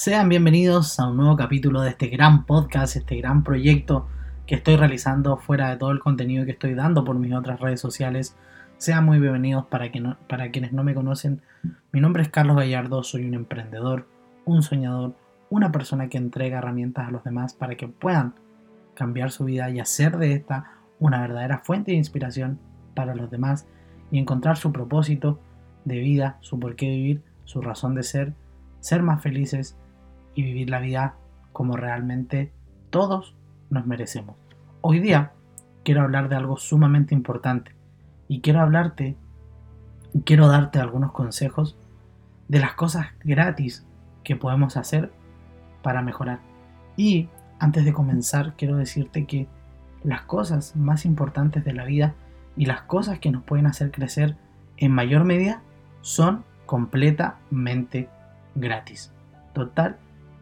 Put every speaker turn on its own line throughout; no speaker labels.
Sean bienvenidos a un nuevo capítulo de este gran podcast, este gran proyecto que estoy realizando fuera de todo el contenido que estoy dando por mis otras redes sociales. Sean muy bienvenidos para, que para quienes no me conocen. Mi nombre es Carlos Gallardo, soy un emprendedor, un soñador, una persona que entrega herramientas a los demás para que puedan cambiar su vida y hacer de esta una verdadera fuente de inspiración para los demás y encontrar su propósito de vida, su por qué vivir, su razón de ser, ser más felices y vivir la vida como realmente todos nos merecemos. Hoy día quiero hablar de algo sumamente importante y quiero hablarte y quiero darte algunos consejos de las cosas gratis que podemos hacer para mejorar. Y antes de comenzar quiero decirte que las cosas más importantes de la vida y las cosas que nos pueden hacer crecer en mayor medida son completamente gratis.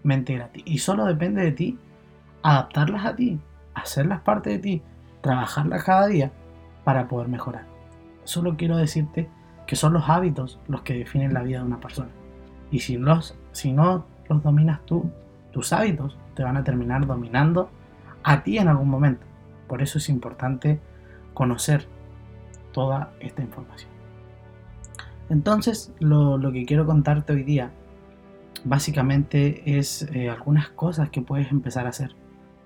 Gratis. Y solo depende de ti adaptarlas a ti, hacerlas parte de ti, trabajarlas cada día para poder mejorar. Solo quiero decirte que son los hábitos los que definen la vida de una persona. Y si, los, si no los dominas tú, tus hábitos te van a terminar dominando a ti en algún momento. Por eso es importante conocer toda esta información. Entonces, lo, que quiero contarte hoy día básicamente es eh, algunas cosas que puedes empezar a hacer.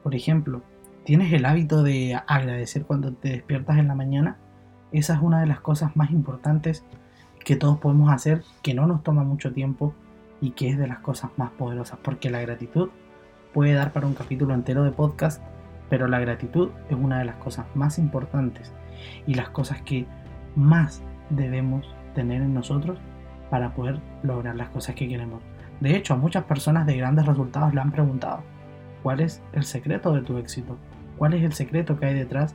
Por ejemplo, ¿tienes el hábito de agradecer cuando te despiertas en la mañana? Esa es una de las cosas más importantes que todos podemos hacer, que no nos toma mucho tiempo y que es de las cosas más poderosas, porque la gratitud puede dar para un capítulo entero de podcast, pero la gratitud es una de las cosas más importantes y las cosas que más debemos tener en nosotros para poder lograr las cosas que queremos. De hecho, a muchas personas de grandes resultados le han preguntado, ¿cuál es el secreto de tu éxito? ¿Cuál es el secreto que hay detrás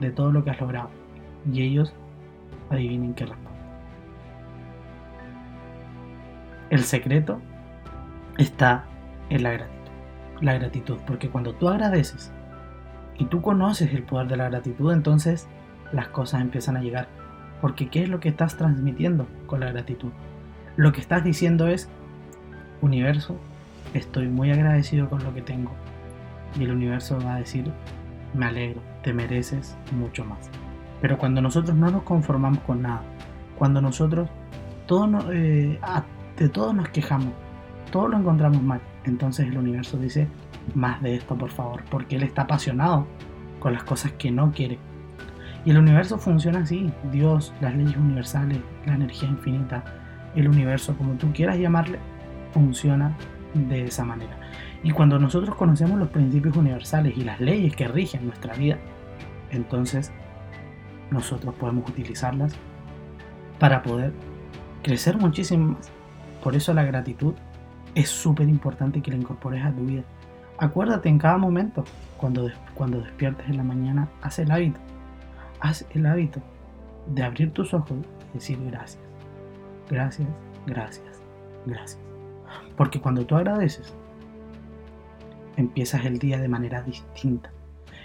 de todo lo que has logrado? Y ellos adivinen qué responden. El secreto está en la gratitud. La gratitud, porque cuando tú agradeces y tú conoces el poder de la gratitud, entonces las cosas empiezan a llegar. Porque ¿qué es lo que estás transmitiendo con la gratitud? Lo que estás diciendo es, universo, estoy muy agradecido con lo que tengo. Y el universo va a decir, me alegro, te mereces mucho más. Pero cuando nosotros no nos conformamos con nada, cuando nosotros todo eh, de todo nos quejamos, todo lo encontramos mal, entonces el universo dice, más de esto por favor, porque él está apasionado con las cosas que no quiere y el universo funciona así, Dios, las leyes universales, la energía infinita, el universo, como tú quieras llamarle, funciona de esa manera. Y cuando nosotros conocemos los principios universales y las leyes que rigen nuestra vida, entonces nosotros podemos utilizarlas para poder crecer muchísimo más. Por eso la gratitud es súper importante que la incorpores a tu vida. Acuérdate en cada momento, cuando, cuando despiertes en la mañana, haz el hábito haz el hábito de abrir tus ojos y decir gracias, gracias, gracias, gracias. Porque cuando tú agradeces, empiezas el día de manera distinta,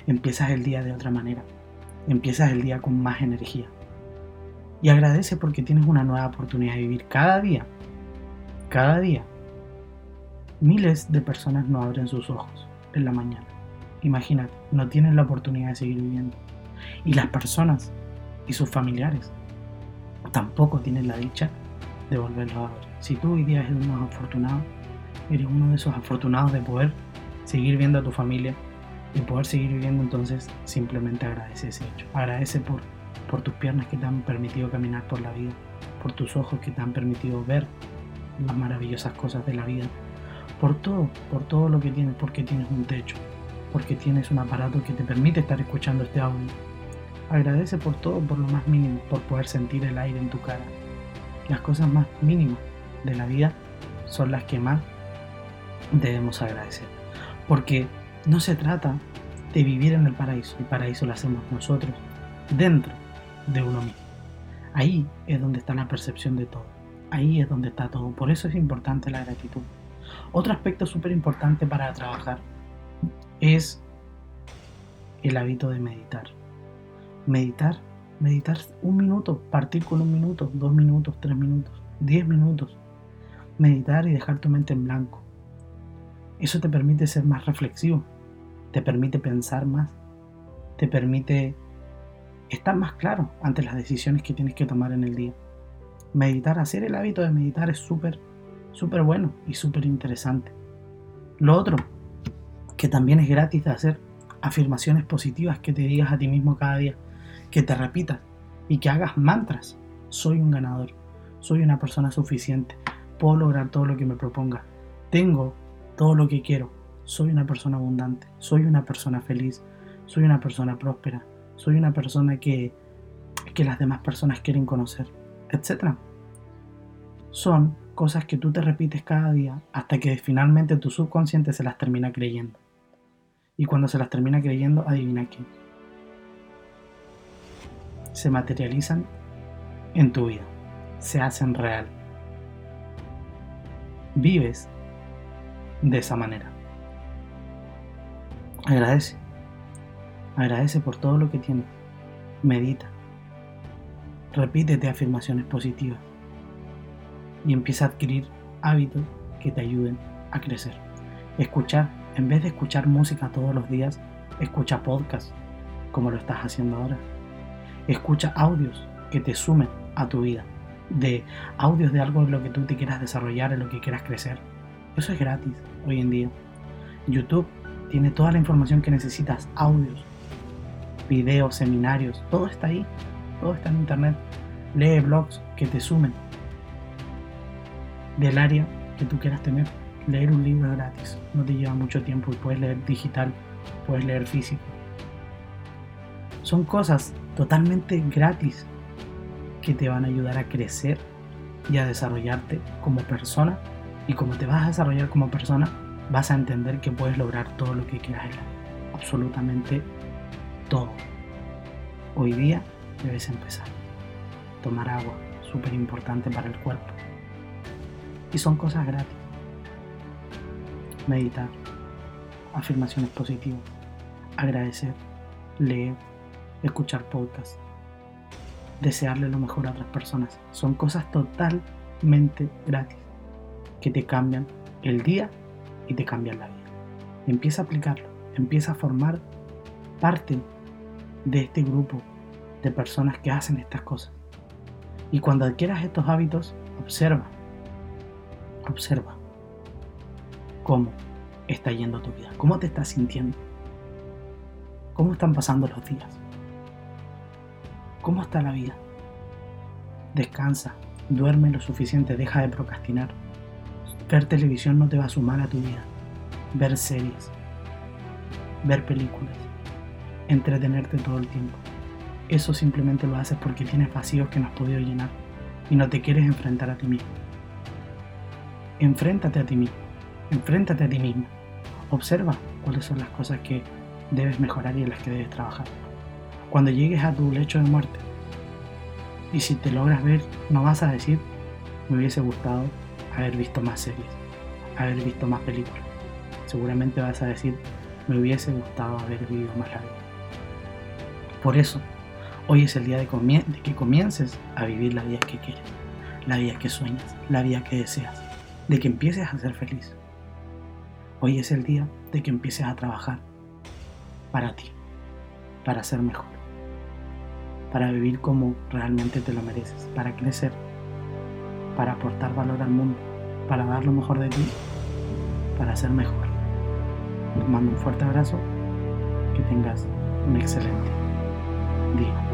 empiezas el día de otra manera, empiezas el día con más energía. Y agradece porque tienes una nueva oportunidad de vivir cada día, cada día. Miles de personas no abren sus ojos en la mañana. Imagínate, no tienen la oportunidad de seguir viviendo. Y las personas y sus familiares tampoco tienen la dicha de volverlos a ver. Si tú hoy día eres uno afortunado, eres uno de esos afortunados de poder seguir viendo a tu familia y poder seguir viviendo, entonces simplemente agradece ese hecho. Agradece por, por tus piernas que te han permitido caminar por la vida, por tus ojos que te han permitido ver las maravillosas cosas de la vida, por todo, por todo lo que tienes, porque tienes un techo, porque tienes un aparato que te permite estar escuchando este audio Agradece por todo, por lo más mínimo, por poder sentir el aire en tu cara. Las cosas más mínimas de la vida son las que más debemos agradecer. Porque no se trata de vivir en el paraíso, el paraíso lo hacemos nosotros, dentro de uno mismo. Ahí es donde está la percepción de todo, ahí es donde está todo, por eso es importante la gratitud. Otro aspecto súper importante para trabajar es el hábito de meditar meditar, meditar un minuto, partir con un minuto, dos minutos, tres minutos, diez minutos. Meditar y dejar tu mente en blanco. Eso te permite ser más reflexivo, te permite pensar más, te permite estar más claro ante las decisiones que tienes que tomar en el día. Meditar, hacer el hábito de meditar es súper, súper bueno y súper interesante. Lo otro, que también es gratis de hacer, afirmaciones positivas que te digas a ti mismo cada día, que te repitas y que hagas mantras. Soy un ganador, soy una persona suficiente, puedo lograr todo lo que me proponga, tengo todo lo que quiero, soy una persona abundante, soy una persona feliz, soy una persona próspera, soy una persona que, que las demás personas quieren conocer, etc. Son cosas que tú te repites cada día hasta que finalmente tu subconsciente se las termina creyendo. Y cuando se las termina creyendo, adivina qué. Se materializan en tu vida, se hacen real. Vives de esa manera. Agradece. Agradece por todo lo que tienes. Medita. Repítete afirmaciones positivas. Y empieza a adquirir hábitos que te ayuden a crecer. Escuchar en vez de escuchar música todos los días, escucha podcasts, como lo estás haciendo ahora. Escucha audios que te sumen a tu vida, de audios de algo en lo que tú te quieras desarrollar, en lo que quieras crecer. Eso es gratis hoy en día. YouTube tiene toda la información que necesitas, audios, videos, seminarios, todo está ahí, todo está en internet. Lee blogs que te sumen del área que tú quieras tener leer un libro gratis, no te lleva mucho tiempo y puedes leer digital, puedes leer físico. Son cosas totalmente gratis que te van a ayudar a crecer y a desarrollarte como persona. Y como te vas a desarrollar como persona, vas a entender que puedes lograr todo lo que quieras Absolutamente todo. Hoy día debes empezar. Tomar agua, súper importante para el cuerpo. Y son cosas gratis meditar, afirmaciones positivas, agradecer, leer, escuchar podcasts, desearle lo mejor a otras personas. Son cosas totalmente gratis que te cambian el día y te cambian la vida. Empieza a aplicarlo, empieza a formar parte de este grupo de personas que hacen estas cosas. Y cuando adquieras estos hábitos, observa, observa cómo está yendo tu vida, cómo te estás sintiendo, cómo están pasando los días, cómo está la vida. Descansa, duerme lo suficiente, deja de procrastinar. Ver televisión no te va a sumar a tu vida. Ver series, ver películas, entretenerte todo el tiempo. Eso simplemente lo haces porque tienes vacíos que no has podido llenar y no te quieres enfrentar a ti mismo. Enfréntate a ti mismo Enfréntate a ti mismo. Observa cuáles son las cosas que debes mejorar y en las que debes trabajar. Cuando llegues a tu lecho de muerte, y si te logras ver, no vas a decir, me hubiese gustado haber visto más series, haber visto más películas. Seguramente vas a decir, me hubiese gustado haber vivido más la vida. Por eso, hoy es el día de, de que comiences a vivir la vida que quieres, la vida que sueñas, la vida que deseas, de que empieces a ser feliz. Hoy es el día de que empieces a trabajar para ti, para ser mejor, para vivir como realmente te lo mereces, para crecer, para aportar valor al mundo, para dar lo mejor de ti, para ser mejor. Te mando un fuerte abrazo, que tengas un excelente día.